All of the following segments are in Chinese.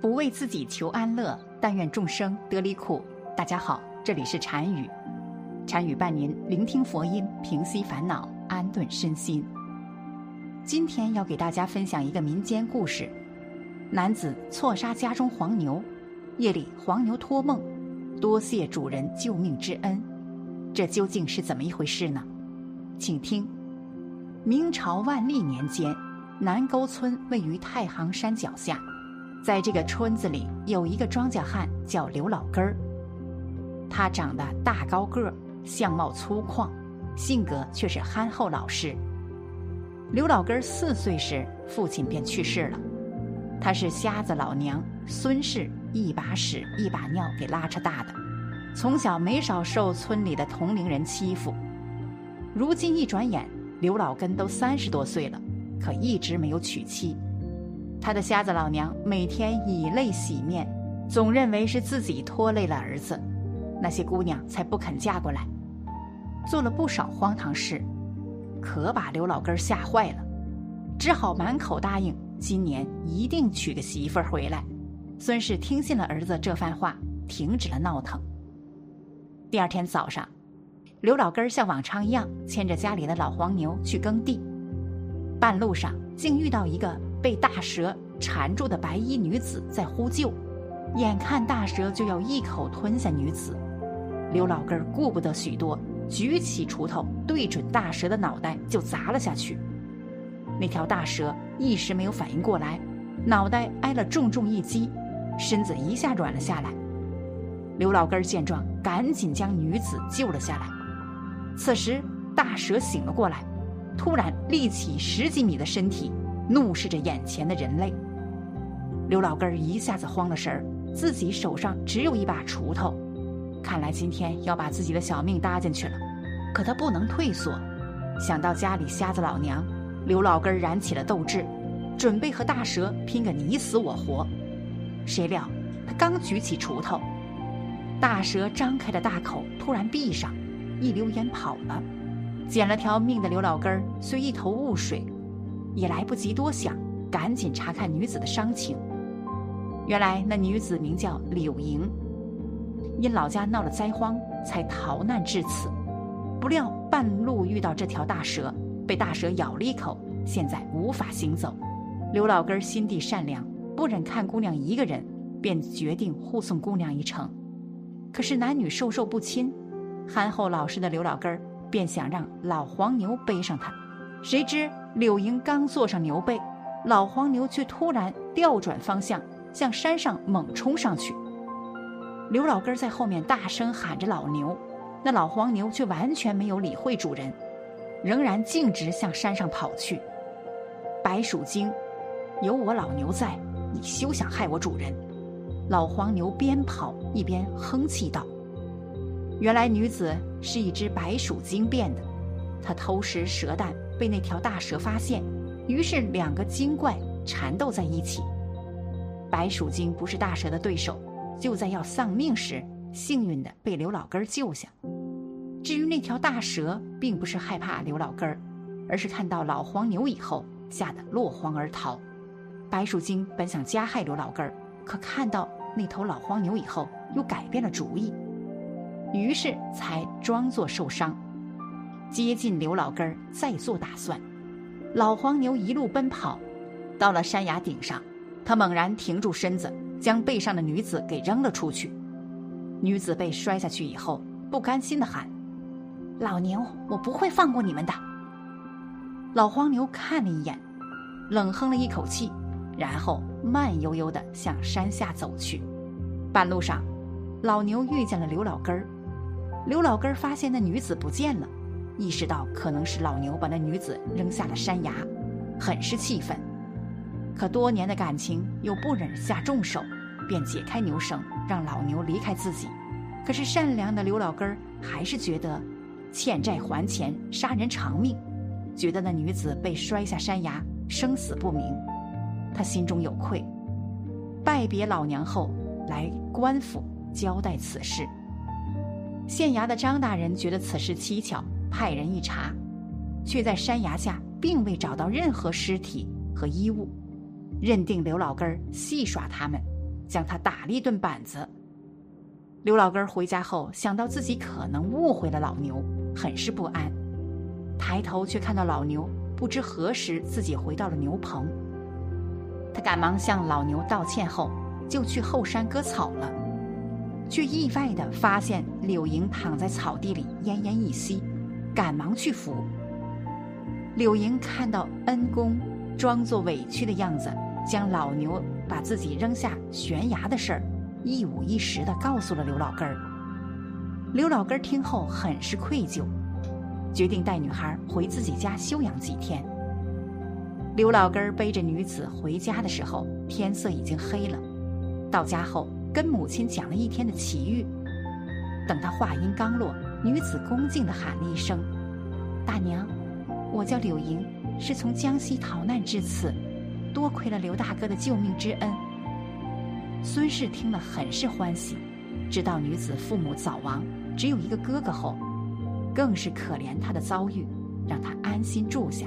不为自己求安乐，但愿众生得离苦。大家好，这里是禅语，禅语伴您聆听佛音，平息烦恼，安顿身心。今天要给大家分享一个民间故事：男子错杀家中黄牛，夜里黄牛托梦，多谢主人救命之恩。这究竟是怎么一回事呢？请听。明朝万历年间，南沟村位于太行山脚下。在这个村子里，有一个庄稼汉叫刘老根儿。他长得大高个儿，相貌粗犷，性格却是憨厚老实。刘老根儿四岁时，父亲便去世了。他是瞎子老娘孙氏一把屎一把尿给拉扯大的，从小没少受村里的同龄人欺负。如今一转眼，刘老根都三十多岁了，可一直没有娶妻。他的瞎子老娘每天以泪洗面，总认为是自己拖累了儿子，那些姑娘才不肯嫁过来，做了不少荒唐事，可把刘老根吓坏了，只好满口答应今年一定娶个媳妇儿回来。孙氏听信了儿子这番话，停止了闹腾。第二天早上，刘老根像往常一样牵着家里的老黄牛去耕地，半路上竟遇到一个。被大蛇缠住的白衣女子在呼救，眼看大蛇就要一口吞下女子，刘老根顾不得许多，举起锄头对准大蛇的脑袋就砸了下去。那条大蛇一时没有反应过来，脑袋挨了重重一击，身子一下软了下来。刘老根见状，赶紧将女子救了下来。此时大蛇醒了过来，突然立起十几米的身体。怒视着眼前的人类，刘老根儿一下子慌了神儿，自己手上只有一把锄头，看来今天要把自己的小命搭进去了。可他不能退缩，想到家里瞎子老娘，刘老根儿燃起了斗志，准备和大蛇拼个你死我活。谁料他刚举起锄头，大蛇张开的大口突然闭上，一溜烟跑了。捡了条命的刘老根儿虽一头雾水。也来不及多想，赶紧查看女子的伤情。原来那女子名叫柳莹，因老家闹了灾荒，才逃难至此。不料半路遇到这条大蛇，被大蛇咬了一口，现在无法行走。刘老根心地善良，不忍看姑娘一个人，便决定护送姑娘一程。可是男女授受不亲，憨厚老实的刘老根便想让老黄牛背上他。谁知柳莹刚坐上牛背，老黄牛却突然调转方向，向山上猛冲上去。刘老根在后面大声喊着老牛，那老黄牛却完全没有理会主人，仍然径直向山上跑去。白鼠精，有我老牛在，你休想害我主人！老黄牛边跑一边哼气道：“原来女子是一只白鼠精变的，她偷食蛇蛋。”被那条大蛇发现，于是两个精怪缠斗在一起。白鼠精不是大蛇的对手，就在要丧命时，幸运的被刘老根救下。至于那条大蛇，并不是害怕刘老根儿，而是看到老黄牛以后，吓得落荒而逃。白鼠精本想加害刘老根儿，可看到那头老黄牛以后，又改变了主意，于是才装作受伤。接近刘老根儿，再做打算。老黄牛一路奔跑，到了山崖顶上，他猛然停住身子，将背上的女子给扔了出去。女子被摔下去以后，不甘心地喊：“老牛，我不会放过你们的。”老黄牛看了一眼，冷哼了一口气，然后慢悠悠地向山下走去。半路上，老牛遇见了刘老根儿。刘老根儿发现那女子不见了。意识到可能是老牛把那女子扔下了山崖，很是气愤。可多年的感情又不忍下重手，便解开牛绳，让老牛离开自己。可是善良的刘老根儿还是觉得欠债还钱，杀人偿命，觉得那女子被摔下山崖，生死不明，他心中有愧。拜别老娘后，来官府交代此事。县衙的张大人觉得此事蹊跷。派人一查，却在山崖下并未找到任何尸体和衣物，认定刘老根儿戏耍他们，将他打了一顿板子。刘老根回家后，想到自己可能误会了老牛，很是不安。抬头却看到老牛不知何时自己回到了牛棚，他赶忙向老牛道歉后，就去后山割草了，却意外的发现柳莹躺在草地里奄奄一息，赶忙去扶。柳莹看到恩公装作委屈的样子，将老牛把自己扔下悬崖的事儿一五一十的告诉了刘老根儿。刘老根儿听后很是愧疚。决定带女孩回自己家休养几天。刘老根儿背着女子回家的时候，天色已经黑了。到家后，跟母亲讲了一天的奇遇。等他话音刚落，女子恭敬地喊了一声：“大娘，我叫柳莹，是从江西逃难至此，多亏了刘大哥的救命之恩。”孙氏听了很是欢喜，知道女子父母早亡，只有一个哥哥后。更是可怜她的遭遇，让她安心住下。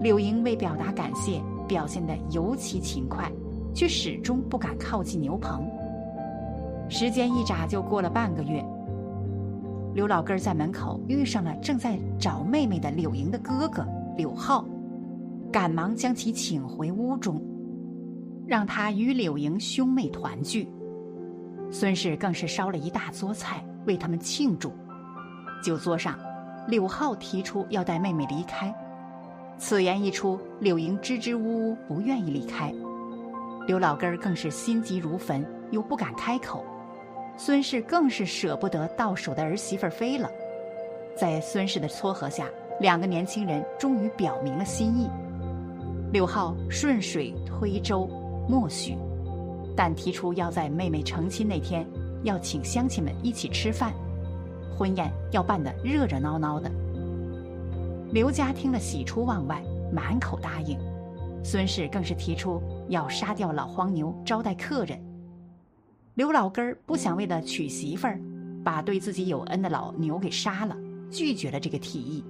柳莹为表达感谢，表现得尤其勤快，却始终不敢靠近牛棚。时间一眨就过了半个月，刘老根在门口遇上了正在找妹妹的柳莹的哥哥柳浩，赶忙将其请回屋中，让他与柳莹兄妹团聚。孙氏更是烧了一大桌菜为他们庆祝。酒桌上，柳浩提出要带妹妹离开。此言一出，柳莹支支吾吾，不愿意离开。刘老根儿更是心急如焚，又不敢开口。孙氏更是舍不得到手的儿媳妇飞了。在孙氏的撮合下，两个年轻人终于表明了心意。柳浩顺水推舟，默许，但提出要在妹妹成亲那天，要请乡亲们一起吃饭。婚宴要办得热热闹闹的。刘家听了喜出望外，满口答应。孙氏更是提出要杀掉老黄牛招待客人。刘老根儿不想为了娶媳妇儿，把对自己有恩的老牛给杀了，拒绝了这个提议。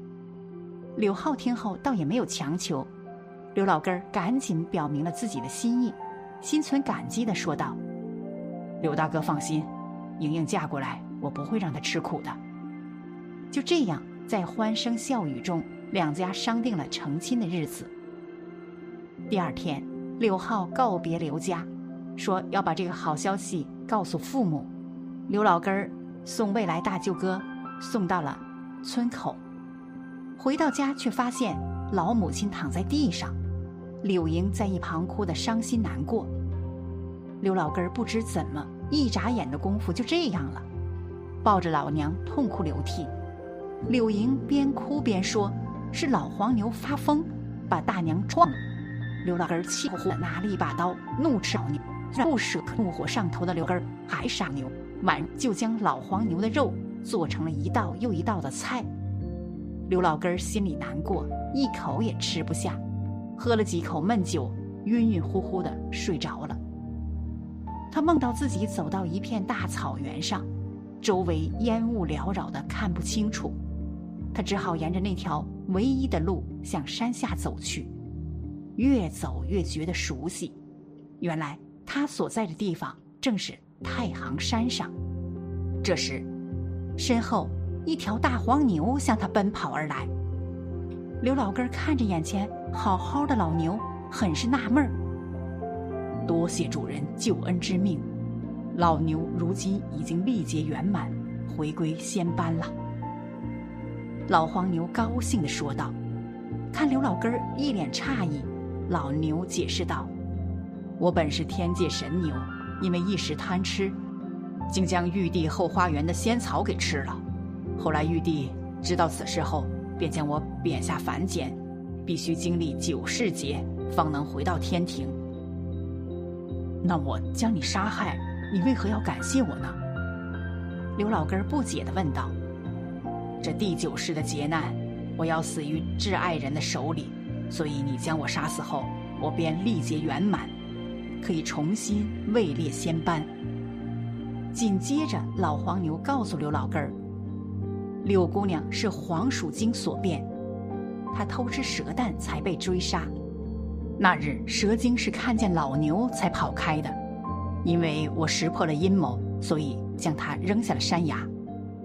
柳浩听后倒也没有强求，刘老根儿赶紧表明了自己的心意，心存感激地说道：“刘大哥放心，莹莹嫁过来。”我不会让她吃苦的。就这样，在欢声笑语中，两家商定了成亲的日子。第二天，柳浩告别刘家，说要把这个好消息告诉父母。刘老根儿送未来大舅哥送到了村口，回到家却发现老母亲躺在地上，柳莹在一旁哭得伤心难过。刘老根儿不知怎么，一眨眼的功夫就这样了。抱着老娘痛哭流涕，柳莹边哭边说：“是老黄牛发疯，把大娘撞了。”刘老根儿气呼呼的拿了一把刀，怒斥老牛，不舍怒火上头的刘根儿还杀牛，晚就将老黄牛的肉做成了一道又一道的菜。刘老根儿心里难过，一口也吃不下，喝了几口闷酒，晕晕乎乎的睡着了。他梦到自己走到一片大草原上。周围烟雾缭绕的，看不清楚。他只好沿着那条唯一的路向山下走去，越走越觉得熟悉。原来他所在的地方正是太行山上。这时，身后一条大黄牛向他奔跑而来。刘老根看着眼前好好的老牛，很是纳闷儿。多谢主人救恩之命。老牛如今已经历劫圆满，回归仙班了。老黄牛高兴地说道。看刘老根儿一脸诧异，老牛解释道：“我本是天界神牛，因为一时贪吃，竟将玉帝后花园的仙草给吃了。后来玉帝知道此事后，便将我贬下凡间，必须经历九世劫，方能回到天庭。那我将你杀害。”你为何要感谢我呢？刘老根不解地问道。这第九世的劫难，我要死于挚爱人的手里，所以你将我杀死后，我便历劫圆满，可以重新位列仙班。紧接着，老黄牛告诉刘老根儿，柳姑娘是黄鼠精所变，她偷吃蛇蛋才被追杀。那日蛇精是看见老牛才跑开的。因为我识破了阴谋，所以将他扔下了山崖。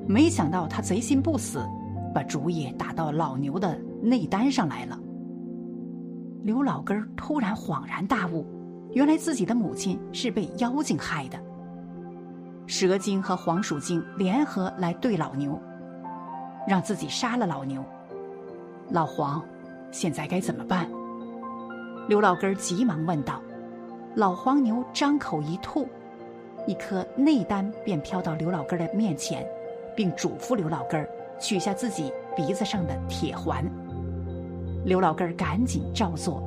没想到他贼心不死，把主意打到老牛的内丹上来了。刘老根儿突然恍然大悟，原来自己的母亲是被妖精害的。蛇精和黄鼠精联合来对老牛，让自己杀了老牛。老黄，现在该怎么办？刘老根儿急忙问道。老黄牛张口一吐，一颗内丹便飘到刘老根的面前，并嘱咐刘老根取下自己鼻子上的铁环。刘老根赶紧照做，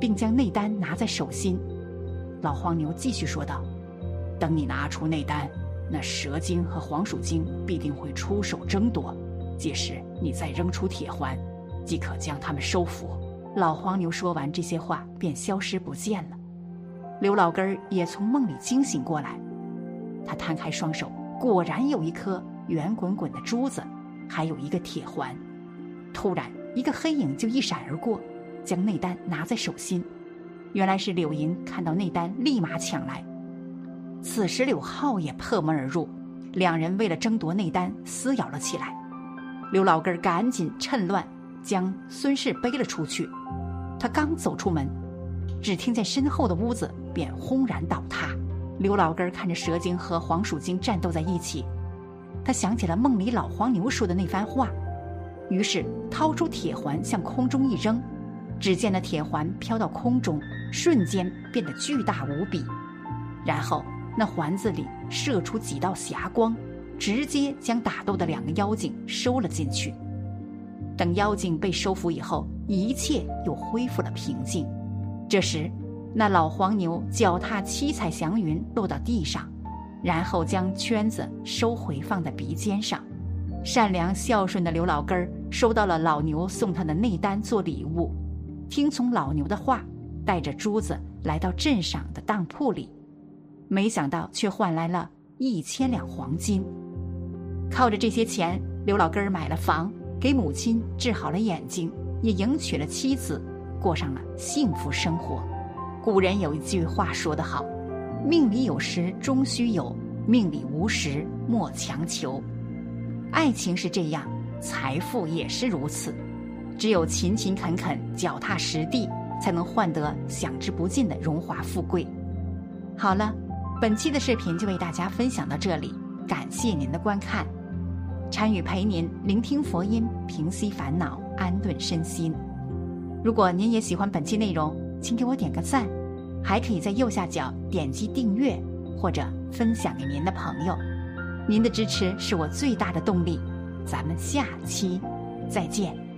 并将内丹拿在手心。老黄牛继续说道：“等你拿出内丹，那蛇精和黄鼠精必定会出手争夺，届时你再扔出铁环，即可将他们收服。”老黄牛说完这些话，便消失不见了。刘老根儿也从梦里惊醒过来，他摊开双手，果然有一颗圆滚滚的珠子，还有一个铁环。突然，一个黑影就一闪而过，将内丹拿在手心。原来是柳银看到内丹，立马抢来。此时柳浩也破门而入，两人为了争夺内丹撕咬了起来。刘老根儿赶紧趁乱将孙氏背了出去。他刚走出门。只听见身后的屋子便轰然倒塌。刘老根看着蛇精和黄鼠精战斗在一起，他想起了梦里老黄牛说的那番话，于是掏出铁环向空中一扔，只见那铁环飘到空中，瞬间变得巨大无比，然后那环子里射出几道霞光，直接将打斗的两个妖精收了进去。等妖精被收服以后，一切又恢复了平静。这时，那老黄牛脚踏七彩祥云落到地上，然后将圈子收回放在鼻尖上。善良孝顺的刘老根儿收到了老牛送他的内丹做礼物，听从老牛的话，带着珠子来到镇上的当铺里，没想到却换来了一千两黄金。靠着这些钱，刘老根儿买了房，给母亲治好了眼睛，也迎娶了妻子。过上了幸福生活。古人有一句话说得好：“命里有时终须有，命里无时莫强求。”爱情是这样，财富也是如此。只有勤勤恳恳、脚踏实地，才能换得享之不尽的荣华富贵。好了，本期的视频就为大家分享到这里，感谢您的观看。禅语陪您聆听佛音，平息烦恼，安顿身心。如果您也喜欢本期内容，请给我点个赞，还可以在右下角点击订阅或者分享给您的朋友。您的支持是我最大的动力。咱们下期再见。